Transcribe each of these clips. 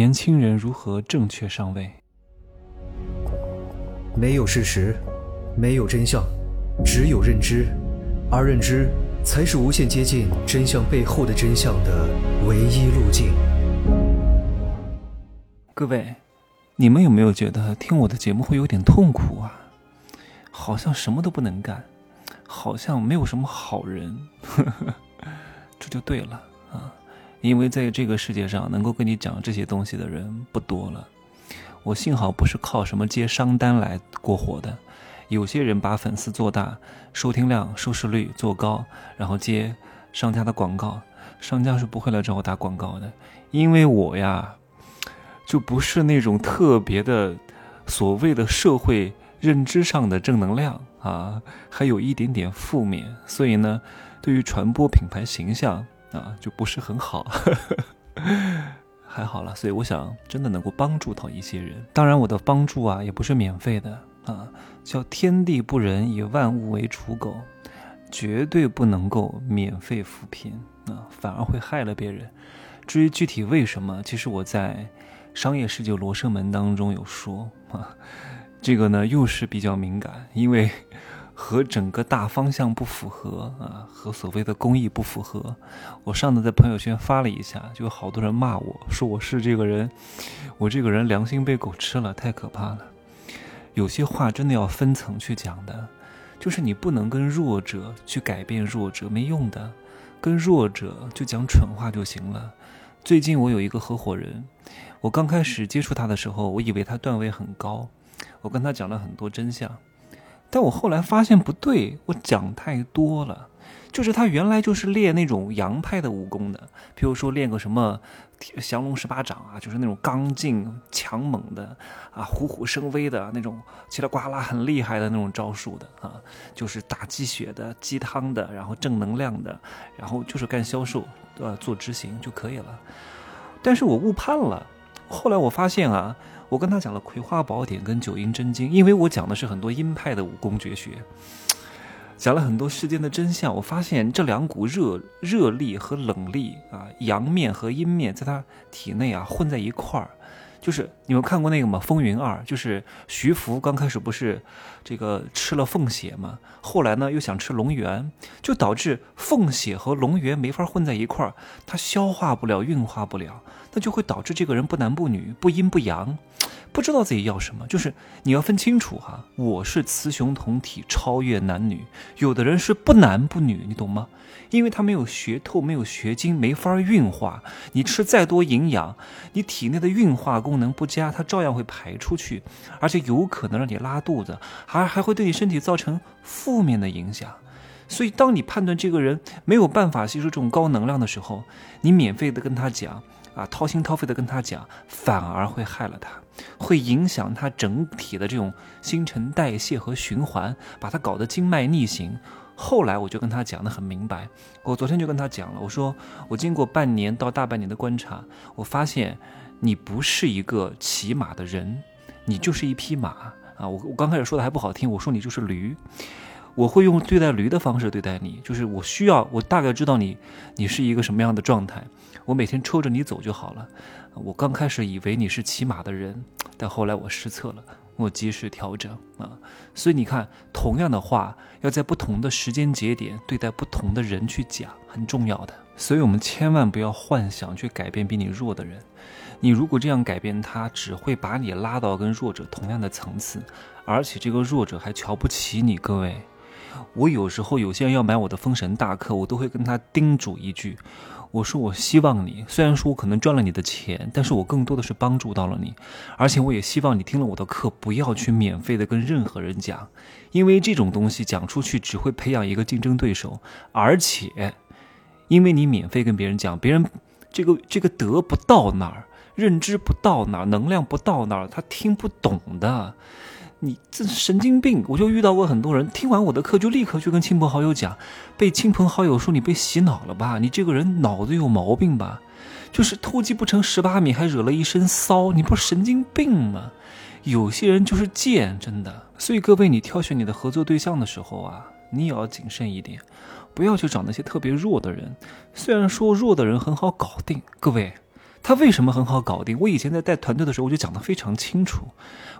年轻人如何正确上位？没有事实，没有真相，只有认知，而认知才是无限接近真相背后的真相的唯一路径。各位，你们有没有觉得听我的节目会有点痛苦啊？好像什么都不能干，好像没有什么好人，这就对了啊！因为在这个世界上，能够跟你讲这些东西的人不多了。我幸好不是靠什么接商单来过活的，有些人把粉丝做大，收听量、收视率做高，然后接商家的广告，商家是不会来找我打广告的，因为我呀，就不是那种特别的所谓的社会认知上的正能量啊，还有一点点负面，所以呢，对于传播品牌形象啊，就不是很好。还好了，所以我想真的能够帮助到一些人。当然，我的帮助啊也不是免费的啊，叫天地不仁，以万物为刍狗，绝对不能够免费扶贫啊，反而会害了别人。至于具体为什么，其实我在《商业世界罗生门》当中有说啊，这个呢又是比较敏感，因为。和整个大方向不符合啊，和所谓的公益不符合。我上次在朋友圈发了一下，就好多人骂我说我是这个人，我这个人良心被狗吃了，太可怕了。有些话真的要分层去讲的，就是你不能跟弱者去改变弱者，没用的。跟弱者就讲蠢话就行了。最近我有一个合伙人，我刚开始接触他的时候，我以为他段位很高，我跟他讲了很多真相。但我后来发现不对，我讲太多了。就是他原来就是练那种洋派的武功的，比如说练个什么降龙十八掌啊，就是那种刚劲强猛的啊，虎虎生威的那种，叽里呱啦很厉害的那种招数的啊，就是打鸡血的、鸡汤的，然后正能量的，然后就是干销售，呃，做执行就可以了。但是我误判了，后来我发现啊。我跟他讲了《葵花宝典》跟《九阴真经》，因为我讲的是很多阴派的武功绝学，讲了很多世间的真相。我发现这两股热热力和冷力啊，阳面和阴面，在他体内啊混在一块儿。就是你们看过那个吗？《风云二》就是徐福刚开始不是这个吃了凤血嘛，后来呢又想吃龙元，就导致凤血和龙元没法混在一块儿，他消化不了，运化不了。那就会导致这个人不男不女，不阴不阳，不知道自己要什么。就是你要分清楚哈，我是雌雄同体，超越男女。有的人是不男不女，你懂吗？因为他没有学透，没有学精，没法运化。你吃再多营养，你体内的运化功能不佳，它照样会排出去，而且有可能让你拉肚子，还还会对你身体造成负面的影响。所以，当你判断这个人没有办法吸收这种高能量的时候，你免费的跟他讲。啊，掏心掏肺的跟他讲，反而会害了他，会影响他整体的这种新陈代谢和循环，把他搞得经脉逆行。后来我就跟他讲的很明白，我昨天就跟他讲了，我说我经过半年到大半年的观察，我发现你不是一个骑马的人，你就是一匹马啊！我我刚开始说的还不好听，我说你就是驴。我会用对待驴的方式对待你，就是我需要，我大概知道你，你是一个什么样的状态，我每天抽着你走就好了。我刚开始以为你是骑马的人，但后来我失策了，我及时调整啊。所以你看，同样的话，要在不同的时间节点对待不同的人去讲，很重要的。所以我们千万不要幻想去改变比你弱的人，你如果这样改变他，只会把你拉到跟弱者同样的层次，而且这个弱者还瞧不起你，各位。我有时候有些人要买我的封神大课，我都会跟他叮嘱一句：“我说我希望你，虽然说我可能赚了你的钱，但是我更多的是帮助到了你，而且我也希望你听了我的课，不要去免费的跟任何人讲，因为这种东西讲出去只会培养一个竞争对手，而且，因为你免费跟别人讲，别人这个这个得不到那儿，认知不到那儿，能量不到那儿，他听不懂的。”你这神经病！我就遇到过很多人，听完我的课就立刻去跟亲朋好友讲，被亲朋好友说你被洗脑了吧？你这个人脑子有毛病吧？就是偷鸡不成蚀把米，还惹了一身骚，你不是神经病吗？有些人就是贱，真的。所以各位，你挑选你的合作对象的时候啊，你也要谨慎一点，不要去找那些特别弱的人。虽然说弱的人很好搞定，各位，他为什么很好搞定？我以前在带团队的时候，我就讲得非常清楚。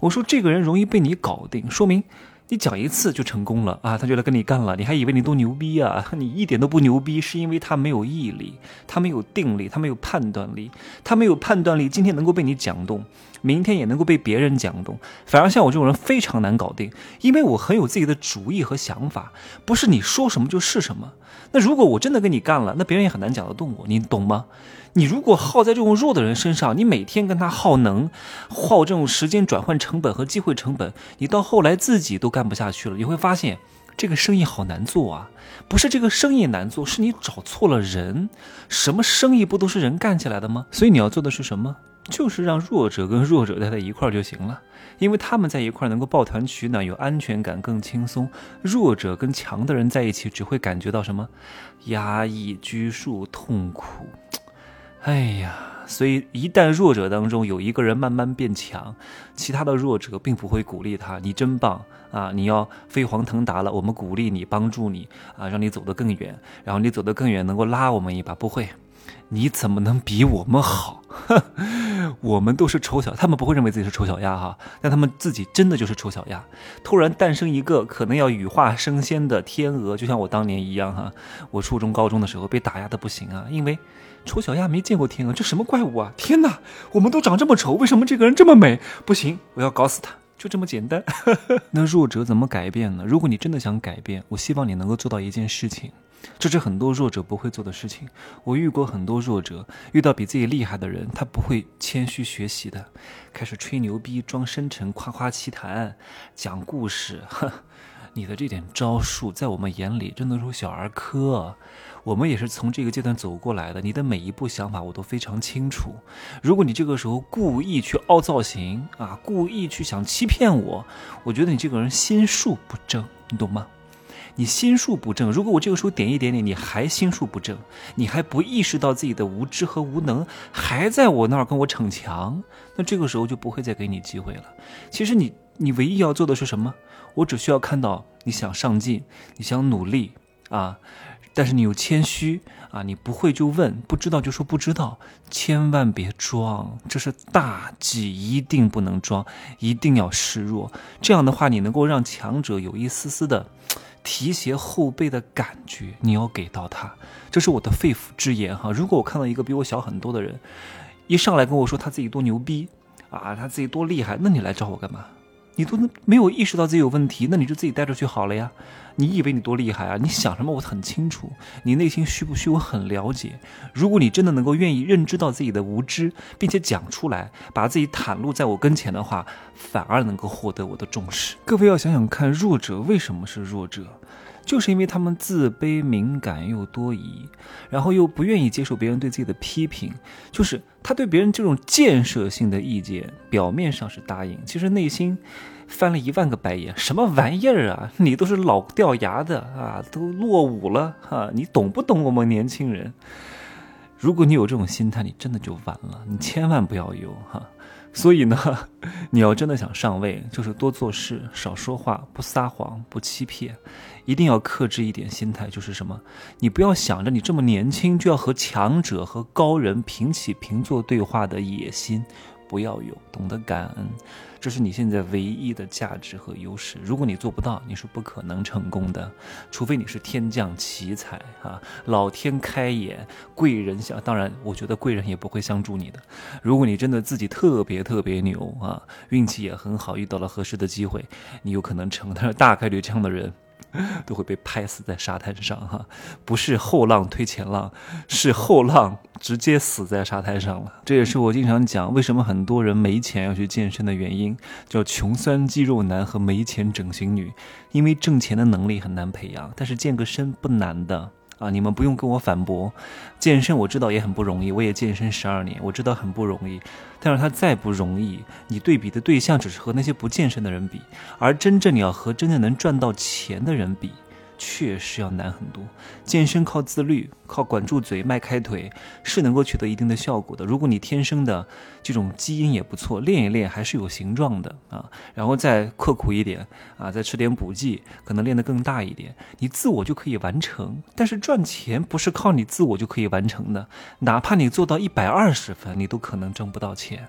我说这个人容易被你搞定，说明。你讲一次就成功了啊，他就来跟你干了，你还以为你多牛逼啊？你一点都不牛逼，是因为他没有毅力，他没有定力，他没有判断力，他没有判断力，今天能够被你讲动，明天也能够被别人讲动。反而像我这种人非常难搞定，因为我很有自己的主意和想法，不是你说什么就是什么。那如果我真的跟你干了，那别人也很难讲得动我，你懂吗？你如果耗在这种弱的人身上，你每天跟他耗能，耗这种时间转换成本和机会成本，你到后来自己都干不下去了。你会发现这个生意好难做啊！不是这个生意难做，是你找错了人。什么生意不都是人干起来的吗？所以你要做的是什么？就是让弱者跟弱者待在一块儿就行了，因为他们在一块儿能够抱团取暖，有安全感，更轻松。弱者跟强的人在一起，只会感觉到什么？压抑、拘束、痛苦。哎呀，所以一旦弱者当中有一个人慢慢变强，其他的弱者并不会鼓励他。你真棒啊！你要飞黄腾达了，我们鼓励你，帮助你啊，让你走得更远。然后你走得更远，能够拉我们一把。不会，你怎么能比我们好？我们都是丑小，他们不会认为自己是丑小鸭哈，但他们自己真的就是丑小鸭。突然诞生一个可能要羽化升仙的天鹅，就像我当年一样哈。我初中高中的时候被打压的不行啊，因为丑小鸭没见过天鹅，这什么怪物啊！天哪，我们都长这么丑，为什么这个人这么美？不行，我要搞死他，就这么简单。那弱者怎么改变呢？如果你真的想改变，我希望你能够做到一件事情。这是很多弱者不会做的事情。我遇过很多弱者，遇到比自己厉害的人，他不会谦虚学习的，开始吹牛逼、装深沉、夸夸其谈、讲故事。哼，你的这点招数，在我们眼里真的是小儿科。我们也是从这个阶段走过来的，你的每一步想法我都非常清楚。如果你这个时候故意去凹造型啊，故意去想欺骗我，我觉得你这个人心术不正，你懂吗？你心术不正，如果我这个时候点一点点，你还心术不正，你还不意识到自己的无知和无能，还在我那儿跟我逞强，那这个时候就不会再给你机会了。其实你，你唯一要做的是什么？我只需要看到你想上进，你想努力啊，但是你又谦虚啊，你不会就问，不知道就说不知道，千万别装，这是大忌，一定不能装，一定要示弱。这样的话，你能够让强者有一丝丝的。提携后辈的感觉，你要给到他，这是我的肺腑之言哈。如果我看到一个比我小很多的人，一上来跟我说他自己多牛逼啊，他自己多厉害，那你来找我干嘛？你都没有意识到自己有问题，那你就自己带着去好了呀。你以为你多厉害啊？你想什么？我很清楚，你内心虚不虚？我很了解。如果你真的能够愿意认知到自己的无知，并且讲出来，把自己袒露在我跟前的话，反而能够获得我的重视。各位要想想看，弱者为什么是弱者？就是因为他们自卑、敏感又多疑，然后又不愿意接受别人对自己的批评。就是他对别人这种建设性的意见，表面上是答应，其实内心。翻了一万个白眼，什么玩意儿啊！你都是老掉牙的啊，都落伍了哈！你懂不懂我们年轻人？如果你有这种心态，你真的就完了，你千万不要有哈。所以呢，你要真的想上位，就是多做事，少说话，不撒谎，不欺骗，一定要克制一点心态，就是什么？你不要想着你这么年轻就要和强者和高人平起平坐对话的野心。不要有懂得感恩，这是你现在唯一的价值和优势。如果你做不到，你是不可能成功的。除非你是天降奇才啊，老天开眼，贵人相。当然，我觉得贵人也不会相助你的。如果你真的自己特别特别牛啊，运气也很好，遇到了合适的机会，你有可能成。但是大概率这样的人。都会被拍死在沙滩上，哈，不是后浪推前浪，是后浪直接死在沙滩上了。这也是我经常讲，为什么很多人没钱要去健身的原因，叫穷酸肌肉男和没钱整形女，因为挣钱的能力很难培养，但是健个身不难的。啊，你们不用跟我反驳，健身我知道也很不容易，我也健身十二年，我知道很不容易。但是它再不容易，你对比的对象只是和那些不健身的人比，而真正你要和真正能赚到钱的人比，确实要难很多。健身靠自律，靠管住嘴、迈开腿是能够取得一定的效果的。如果你天生的这种基因也不错，练一练还是有形状的啊。然后再刻苦一点啊，再吃点补剂，可能练得更大一点，你自我就可以完成。但是赚钱不是靠你自我就可以完成的，哪怕你做到一百二十分，你都可能挣不到钱。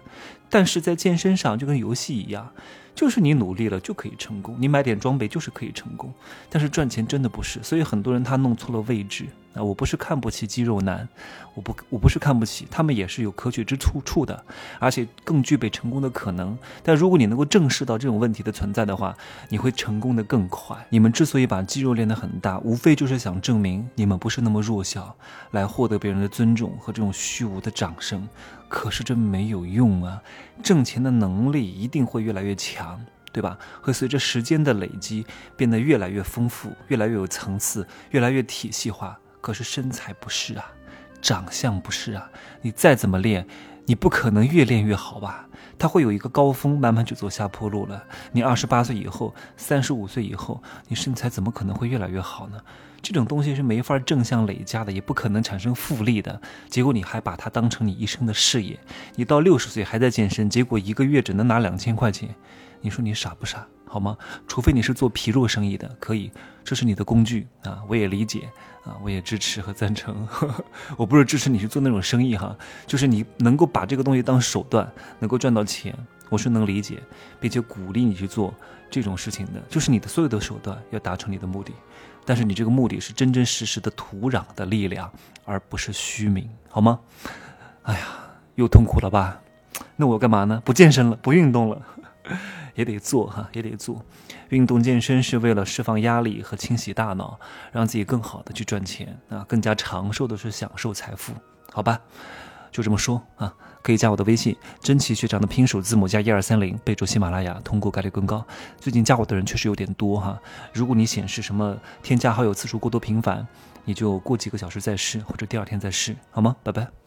但是在健身上就跟游戏一样。就是你努力了就可以成功，你买点装备就是可以成功，但是赚钱真的不是，所以很多人他弄错了位置我不是看不起肌肉男，我不我不是看不起，他们也是有可取之处处的，而且更具备成功的可能。但如果你能够正视到这种问题的存在的话，你会成功的更快。你们之所以把肌肉练得很大，无非就是想证明你们不是那么弱小，来获得别人的尊重和这种虚无的掌声。可是这没有用啊！挣钱的能力一定会越来越强，对吧？会随着时间的累积变得越来越丰富，越来越有层次，越来越体系化。可是身材不是啊，长相不是啊，你再怎么练，你不可能越练越好吧？它会有一个高峰，慢慢就走下坡路了。你二十八岁以后，三十五岁以后，你身材怎么可能会越来越好呢？这种东西是没法正向累加的，也不可能产生复利的。结果你还把它当成你一生的事业，你到六十岁还在健身，结果一个月只能拿两千块钱，你说你傻不傻？好吗？除非你是做皮肉生意的，可以，这是你的工具啊，我也理解啊，我也支持和赞成。我不是支持你去做那种生意哈，就是你能够把这个东西当手段，能够赚到钱，我是能理解，并且鼓励你去做这种事情的，就是你的所有的手段要达成你的目的。但是你这个目的是真真实实的土壤的力量，而不是虚名，好吗？哎呀，又痛苦了吧？那我干嘛呢？不健身了，不运动了，也得做哈，也得做。运动健身是为了释放压力和清洗大脑，让自己更好的去赚钱啊，更加长寿的是享受财富，好吧？就这么说啊。可以加我的微信，真奇学长的拼手字母加一二三零，备注喜马拉雅，通过概率更高。最近加我的人确实有点多哈，如果你显示什么添加好友次数过多频繁，你就过几个小时再试，或者第二天再试，好吗？拜拜。